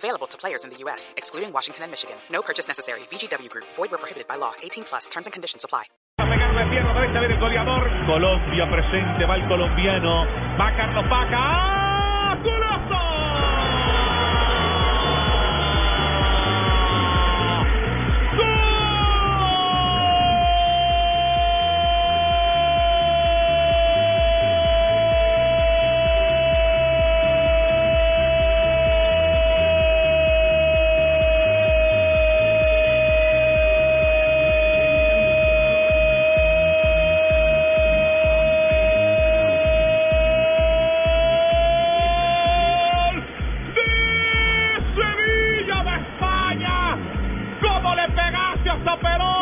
Available to players in the U.S., excluding Washington and Michigan. No purchase necessary. VGW Group. Void where prohibited by law. 18 plus. Terms and conditions apply. Colombia presente, va el colombiano. Va Carlos Paca.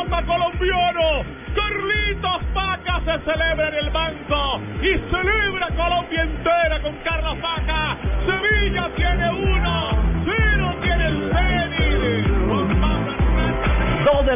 Colombiano? Carlitos Paca se celebra en el banco y celebra Colombia entera con Carlos Paca. Sevilla tiene uno,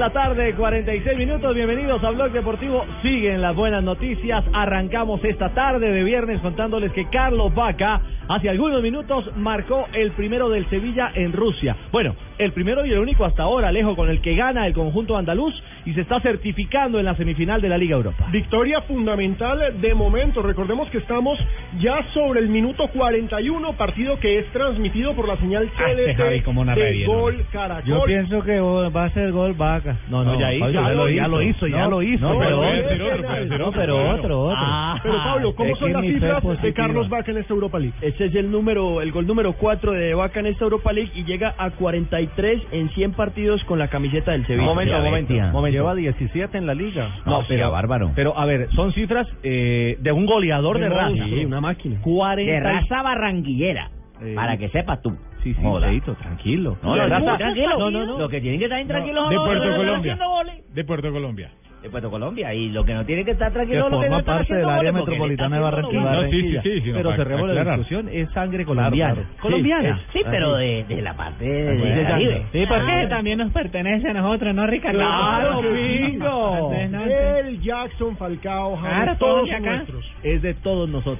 la tarde, 46 minutos. Bienvenidos a Blog Deportivo. Siguen las buenas noticias. Arrancamos esta tarde de viernes contándoles que Carlos Vaca hace algunos minutos marcó el primero del Sevilla en Rusia. Bueno, el primero y el único hasta ahora, Alejo, con el que gana el conjunto andaluz y se está certificando en la semifinal de la Liga Europa. Victoria fundamental de momento. Recordemos que estamos ya sobre el minuto 41, partido que es transmitido por la señal este Javi, TDT cómo narra de Gol. Caracol. Yo pienso que va a ser gol vaca. No, no, ya hizo, ya lo- ya lo hizo, ya lo hizo, No, pero pero, otro, otro, puede ser no, otro, pero otro, otro. Ah, Pero Pablo, ¿cómo son las cifras de. Carlos Vaca en esta Europa League? Ese es el número, el gol número 4 de Vaca en esta Europa League y llega a 43 en 100 partidos con la camiseta del Sevilla. Momento, momento, momento. Lleva 17 en la liga. No, pero bárbaro. Pero a ver, son cifras eh, de un goleador de, raza. una máquina. 40 de raza barranguillera. Eh, Para que sepas tú. Sí, sí. Feito, tranquilo. No, no, tranquilo. No, no, no. Lo que tienen que estar intranquilos de Puerto que Colombia. De Puerto Colombia. De Puerto Colombia. Y lo que no tienen que estar Que tranquilos son los que forma parte del área metropolitana de Barranquilla. sí, sí, sí, pero cerremos la aclarar. discusión, es sangre colombiana. claro. Colombiana. Sí, pero de, de la parte de, Caribe. sí, porque Ah. también nos pertenece a nosotros, ¿no, Ricardo? Claro, que bingo. El Jackson, Falcao, James, Claro, todos nuestros. Es de todos nosotros.